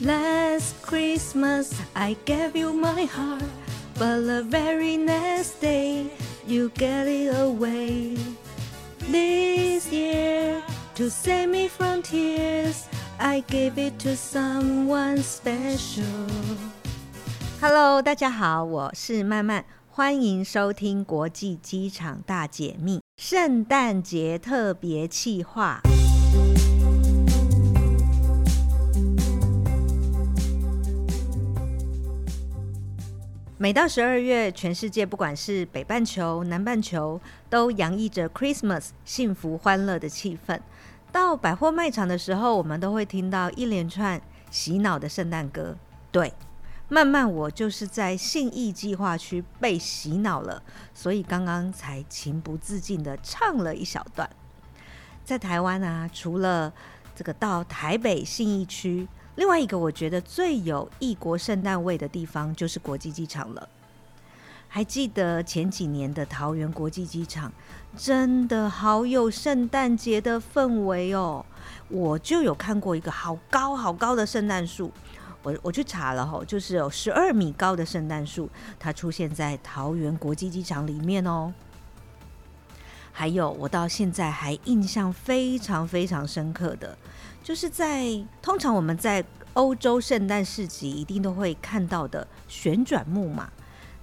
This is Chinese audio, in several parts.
Last Christmas I gave you my heart, but the very next day you gave it away. This year, to save me from tears, I gave it to someone special. Hello，大家好，我是曼曼，欢迎收听国际机场大解密圣诞节特别企划。 每到十二月，全世界不管是北半球、南半球，都洋溢着 Christmas 幸福欢乐的气氛。到百货卖场的时候，我们都会听到一连串洗脑的圣诞歌。对，慢慢我就是在信义计划区被洗脑了，所以刚刚才情不自禁地唱了一小段。在台湾啊，除了这个到台北信义区。另外一个我觉得最有异国圣诞味的地方就是国际机场了。还记得前几年的桃园国际机场，真的好有圣诞节的氛围哦。我就有看过一个好高好高的圣诞树，我我去查了吼，就是有十二米高的圣诞树，它出现在桃园国际机场里面哦。还有我到现在还印象非常非常深刻的。就是在通常我们在欧洲圣诞市集一定都会看到的旋转木马，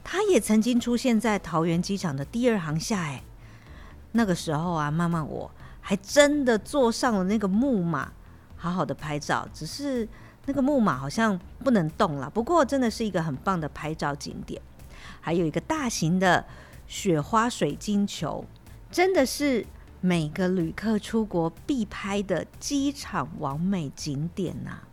它也曾经出现在桃园机场的第二航厦。哎，那个时候啊，妈妈我还真的坐上了那个木马，好好的拍照。只是那个木马好像不能动了，不过真的是一个很棒的拍照景点。还有一个大型的雪花水晶球，真的是。每个旅客出国必拍的机场完美景点呐、啊，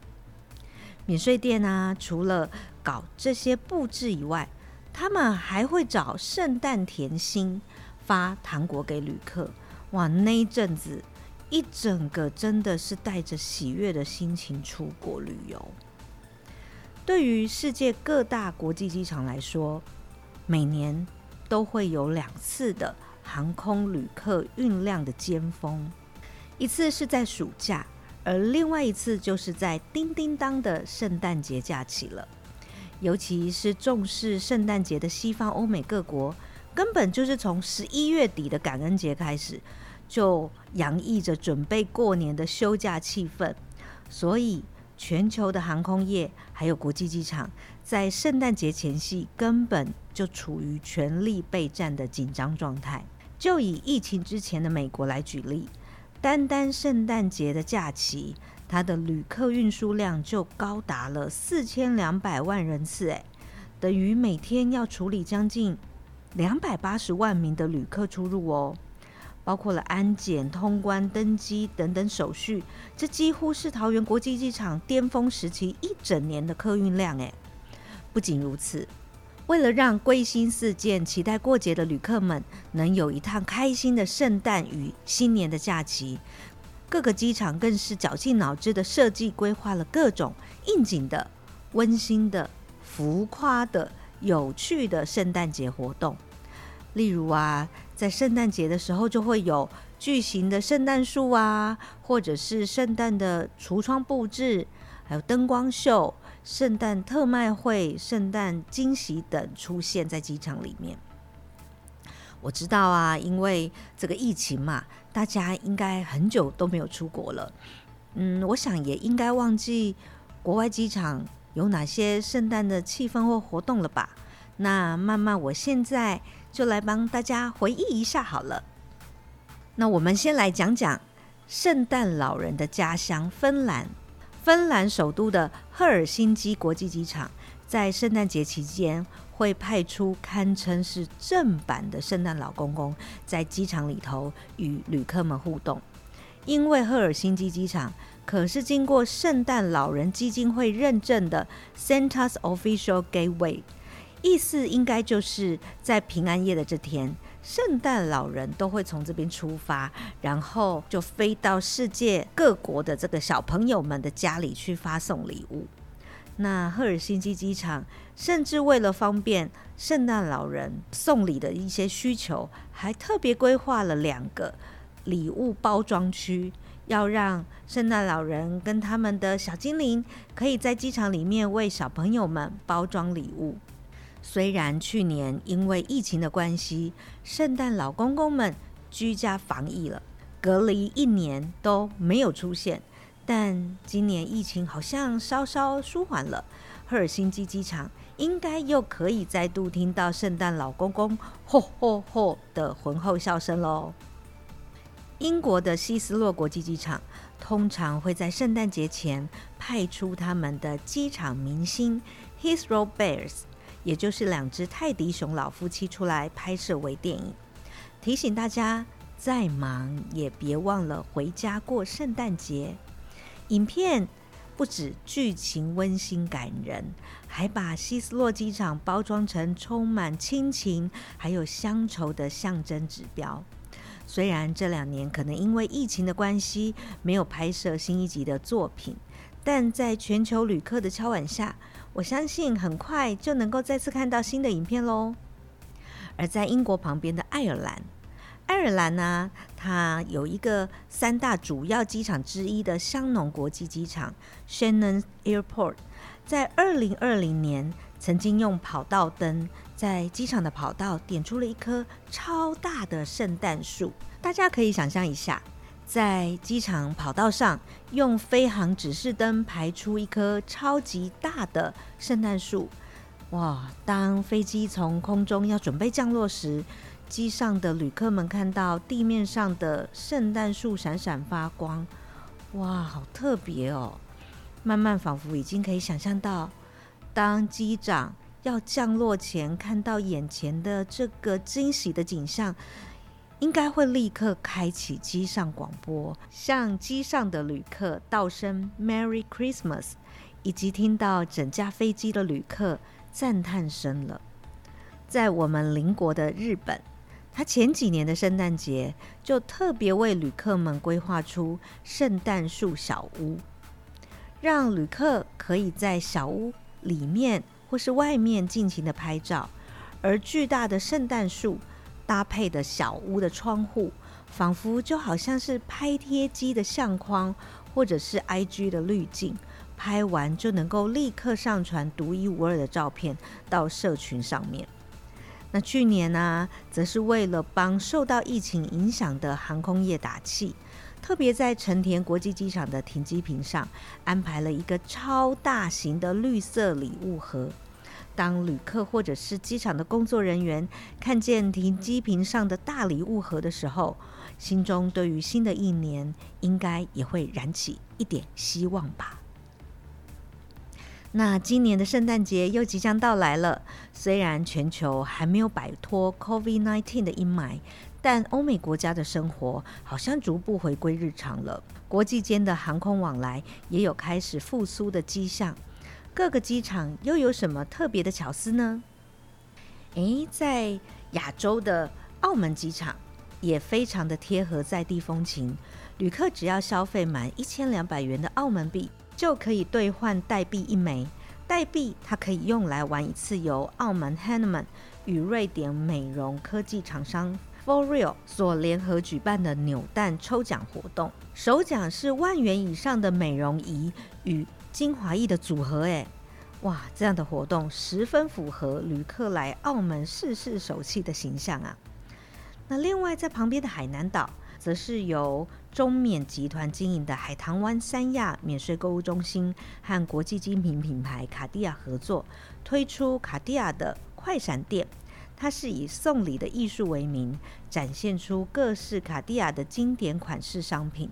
免税店啊，除了搞这些布置以外，他们还会找圣诞甜心发糖果给旅客。哇，那一阵子一整个真的是带着喜悦的心情出国旅游。对于世界各大国际机场来说，每年都会有两次的。航空旅客运量的尖峰，一次是在暑假，而另外一次就是在叮叮当的圣诞节假期了。尤其是重视圣诞节的西方欧美各国，根本就是从十一月底的感恩节开始，就洋溢着准备过年的休假气氛。所以，全球的航空业还有国际机场，在圣诞节前夕根本就处于全力备战的紧张状态。就以疫情之前的美国来举例，单单圣诞节的假期，它的旅客运输量就高达了四千两百万人次，诶，等于每天要处理将近两百八十万名的旅客出入哦，包括了安检、通关、登机等等手续，这几乎是桃园国际机场巅峰时期一整年的客运量，诶，不仅如此。为了让归心似箭、期待过节的旅客们能有一趟开心的圣诞与新年的假期，各个机场更是绞尽脑汁的设计规划了各种应景的、温馨的、浮夸的、有趣的圣诞节活动。例如啊，在圣诞节的时候就会有巨型的圣诞树啊，或者是圣诞的橱窗布置，还有灯光秀。圣诞特卖会、圣诞惊喜等出现在机场里面。我知道啊，因为这个疫情嘛，大家应该很久都没有出国了。嗯，我想也应该忘记国外机场有哪些圣诞的气氛或活动了吧？那慢慢，我现在就来帮大家回忆一下好了。那我们先来讲讲圣诞老人的家乡——芬兰。芬兰首都的赫尔辛基国际机场，在圣诞节期间会派出堪称是正版的圣诞老公公，在机场里头与旅客们互动。因为赫尔辛基机场可是经过圣诞老人基金会认证的 Santa's Official Gateway，意思应该就是在平安夜的这天。圣诞老人都会从这边出发，然后就飞到世界各国的这个小朋友们的家里去发送礼物。那赫尔辛基机场甚至为了方便圣诞老人送礼的一些需求，还特别规划了两个礼物包装区，要让圣诞老人跟他们的小精灵可以在机场里面为小朋友们包装礼物。虽然去年因为疫情的关系，圣诞老公公们居家防疫了，隔离一年都没有出现，但今年疫情好像稍稍舒缓了，赫尔辛基机场应该又可以再度听到圣诞老公公“吼吼吼”的浑厚笑声喽。英国的希斯洛国际机场通常会在圣诞节前派出他们的机场明星 h i s r o Bears 也就是两只泰迪熊老夫妻出来拍摄微电影，提醒大家再忙也别忘了回家过圣诞节。影片不止剧情温馨感人，还把希斯洛机场包装成充满亲情还有乡愁的象征指标。虽然这两年可能因为疫情的关系没有拍摄新一集的作品，但在全球旅客的敲碗下，我相信很快就能够再次看到新的影片喽。而在英国旁边的爱尔兰，爱尔兰呢，它有一个三大主要机场之一的香农国际机场 （Shannon Airport），在二零二零年曾经用跑道灯。在机场的跑道点出了一棵超大的圣诞树，大家可以想象一下，在机场跑道上用飞航指示灯排出一棵超级大的圣诞树，哇！当飞机从空中要准备降落时，机上的旅客们看到地面上的圣诞树闪闪发光，哇，好特别哦！慢慢仿佛已经可以想象到，当机长。要降落前看到眼前的这个惊喜的景象，应该会立刻开启机上广播，向机上的旅客道声 “Merry Christmas”，以及听到整架飞机的旅客赞叹声了。在我们邻国的日本，他前几年的圣诞节就特别为旅客们规划出圣诞树小屋，让旅客可以在小屋里面。或是外面尽情的拍照，而巨大的圣诞树搭配的小屋的窗户，仿佛就好像是拍贴机的相框，或者是 IG 的滤镜，拍完就能够立刻上传独一无二的照片到社群上面。那去年呢、则是为了帮受到疫情影响的航空业打气。特别在成田国际机场的停机坪上安排了一个超大型的绿色礼物盒。当旅客或者是机场的工作人员看见停机坪上的大礼物盒的时候，心中对于新的一年应该也会燃起一点希望吧。那今年的圣诞节又即将到来了，虽然全球还没有摆脱 COVID-19 的阴霾。但欧美国家的生活好像逐步回归日常了，国际间的航空往来也有开始复苏的迹象。各个机场又有什么特别的巧思呢？诶，在亚洲的澳门机场也非常的贴合在地风情，旅客只要消费满一千两百元的澳门币，就可以兑换代币一枚。代币它可以用来玩一次由澳门 Haneman 与瑞典美容科技厂商。For Real 所联合举办的扭蛋抽奖活动，首奖是万元以上的美容仪与精华液的组合，哎，哇，这样的活动十分符合旅客来澳门试试手气的形象啊。那另外在旁边的海南岛，则是由中缅集团经营的海棠湾三亚免税购物中心和国际精品品牌卡地亚合作推出卡地亚的快闪店。它是以送礼的艺术为名，展现出各式卡地亚的经典款式商品。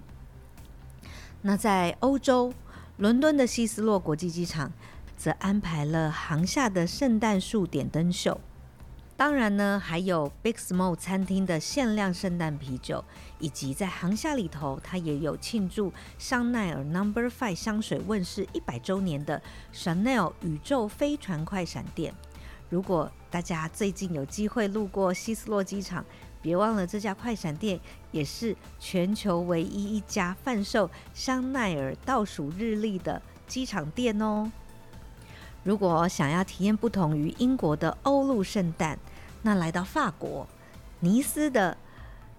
那在欧洲，伦敦的希斯洛国际机场则安排了航厦的圣诞树点灯秀。当然呢，还有 Big Small 餐厅的限量圣诞啤酒，以及在航厦里头，它也有庆祝香奈儿 Number Five 香水问世一百周年的 Chanel 宇宙飞船快闪店。如果大家最近有机会路过希斯洛机场，别忘了这家快闪店也是全球唯一一家贩售香奈儿倒数日历的机场店哦。如果想要体验不同于英国的欧陆圣诞，那来到法国尼斯的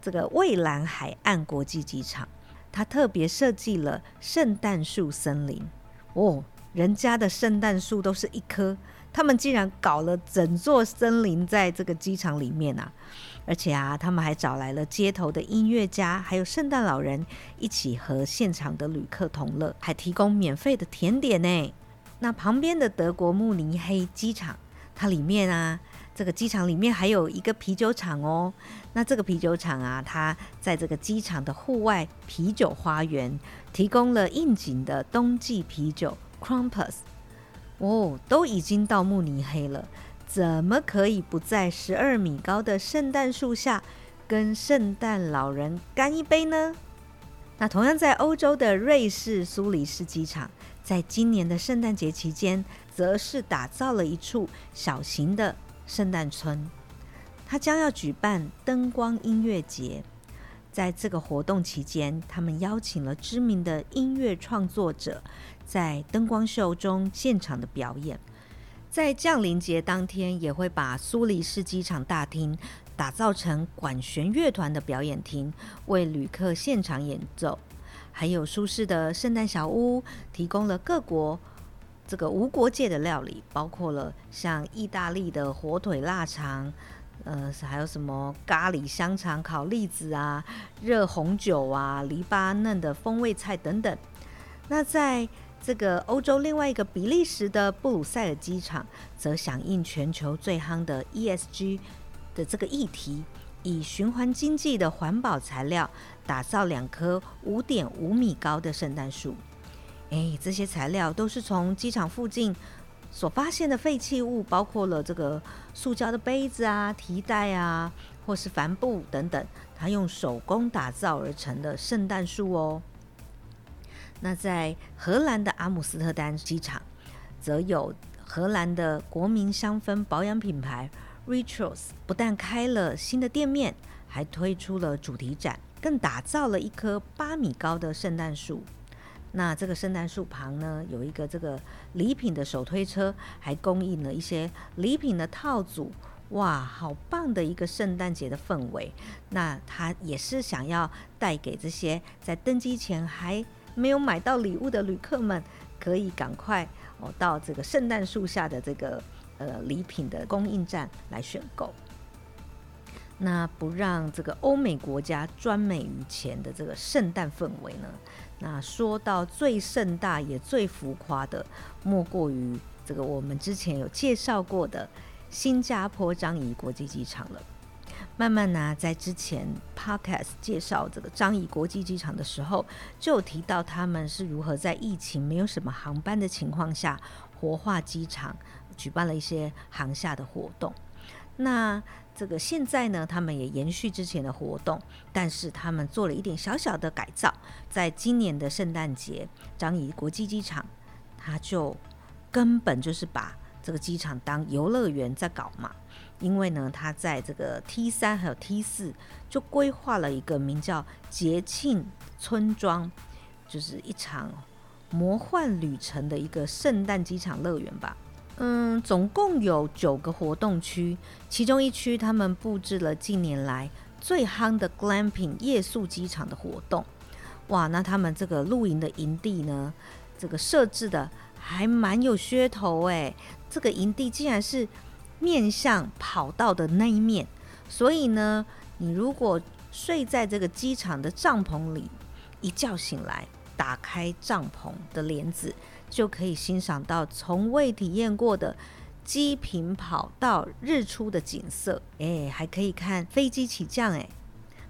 这个蔚蓝海岸国际机场，他特别设计了圣诞树森林。哦，人家的圣诞树都是一棵，他们竟然搞了整座森林在这个机场里面啊！而且啊，他们还找来了街头的音乐家，还有圣诞老人一起和现场的旅客同乐，还提供免费的甜点呢。那旁边的德国慕尼黑机场，它里面啊，这个机场里面还有一个啤酒厂哦。那这个啤酒厂啊，它在这个机场的户外啤酒花园，提供了应景的冬季啤酒 Krampus。哦，都已经到慕尼黑了。怎么可以不在十二米高的圣诞树下跟圣诞老人干一杯呢？那同样在欧洲的瑞士苏黎世机场，在今年的圣诞节期间，则是打造了一处小型的圣诞村。它将要举办灯光音乐节，在这个活动期间，他们邀请了知名的音乐创作者，在灯光秀中现场的表演。在降临节当天，也会把苏黎世机场大厅打造成管弦乐团的表演厅，为旅客现场演奏。还有舒适的圣诞小屋，提供了各国这个无国界的料理，包括了像意大利的火腿腊肠，呃，还有什么咖喱香肠烤栗子啊，热红酒啊，黎巴嫩的风味菜等等。那在这个欧洲另外一个比利时的布鲁塞尔机场，则响应全球最夯的 ESG 的这个议题，以循环经济的环保材料打造两棵五点五米高的圣诞树。诶，这些材料都是从机场附近所发现的废弃物，包括了这个塑胶的杯子啊、提袋啊，或是帆布等等，它用手工打造而成的圣诞树哦。那在荷兰的阿姆斯特丹机场，则有荷兰的国民香氛保养品牌 Rituals 不但开了新的店面，还推出了主题展，更打造了一棵八米高的圣诞树。那这个圣诞树旁呢，有一个这个礼品的手推车，还供应了一些礼品的套组。哇，好棒的一个圣诞节的氛围！那他也是想要带给这些在登机前还没有买到礼物的旅客们，可以赶快哦到这个圣诞树下的这个呃礼品的供应站来选购。那不让这个欧美国家专美于前的这个圣诞氛围呢？那说到最盛大也最浮夸的，莫过于这个我们之前有介绍过的新加坡樟宜国际机场了。慢慢呢、在之前 podcast 介绍这个樟宜国际机场的时候，就提到他们是如何在疫情没有什么航班的情况下，活化机场，举办了一些航下的活动。那这个现在呢，他们也延续之前的活动，但是他们做了一点小小的改造。在今年的圣诞节，樟宜国际机场，他就根本就是把这个机场当游乐园在搞嘛。因为呢，他在这个 T 三还有 T 四就规划了一个名叫“节庆村庄”，就是一场魔幻旅程的一个圣诞机场乐园吧。嗯，总共有九个活动区，其中一区他们布置了近年来最夯的 Glamping 夜宿机场的活动。哇，那他们这个露营的营地呢，这个设置的还蛮有噱头诶。这个营地竟然是。面向跑道的那一面，所以呢，你如果睡在这个机场的帐篷里，一觉醒来，打开帐篷的帘子，就可以欣赏到从未体验过的机坪跑道日出的景色。诶，还可以看飞机起降。诶，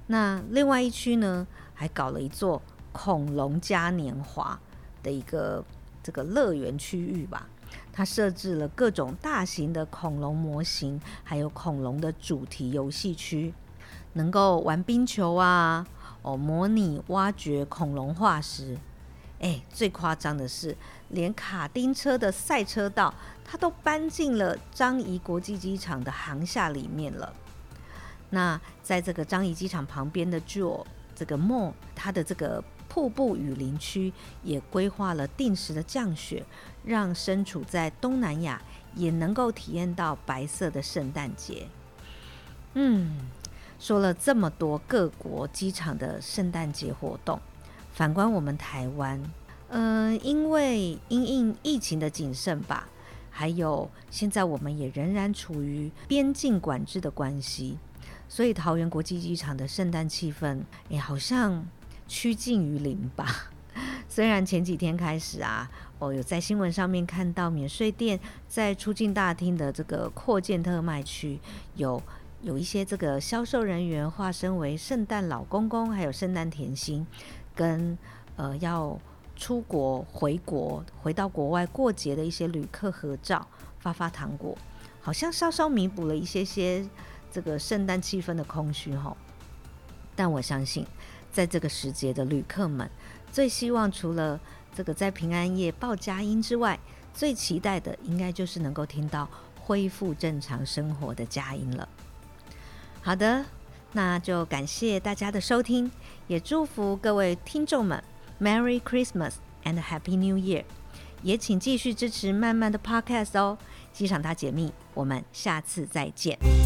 那另外一区呢，还搞了一座恐龙嘉年华的一个这个乐园区域吧。它设置了各种大型的恐龙模型，还有恐龙的主题游戏区，能够玩冰球啊，哦，模拟挖掘恐龙化石。哎，最夸张的是，连卡丁车的赛车道，它都搬进了樟宜国际机场的航厦里面了。那在这个樟宜机场旁边的 j o 这个 mall，它的这个。瀑布雨林区也规划了定时的降雪，让身处在东南亚也能够体验到白色的圣诞节。嗯，说了这么多各国机场的圣诞节活动，反观我们台湾，嗯、因为因应疫情的谨慎吧，还有现在我们也仍然处于边境管制的关系，所以桃园国际机场的圣诞气氛，也好像趋近于零吧。虽然前几天开始啊，我有在新闻上面看到免税店在出境大厅的这个扩建特卖区有。有一些这个销售人员化身为圣诞老公公，还有圣诞甜心，跟呃要出国回国回到国外过节的一些旅客合照，发发糖果，好像稍稍弥补了一些些这个圣诞气氛的空虚吼。但我相信，在这个时节的旅客们，最希望除了这个在平安夜报佳音之外，最期待的应该就是能够听到恢复正常生活的佳音了。好的，那就感谢大家的收听，也祝福各位听众们 Merry Christmas and Happy New Year，也请继续支持漫漫的 Podcast 哦。机场大解密，我们下次再见。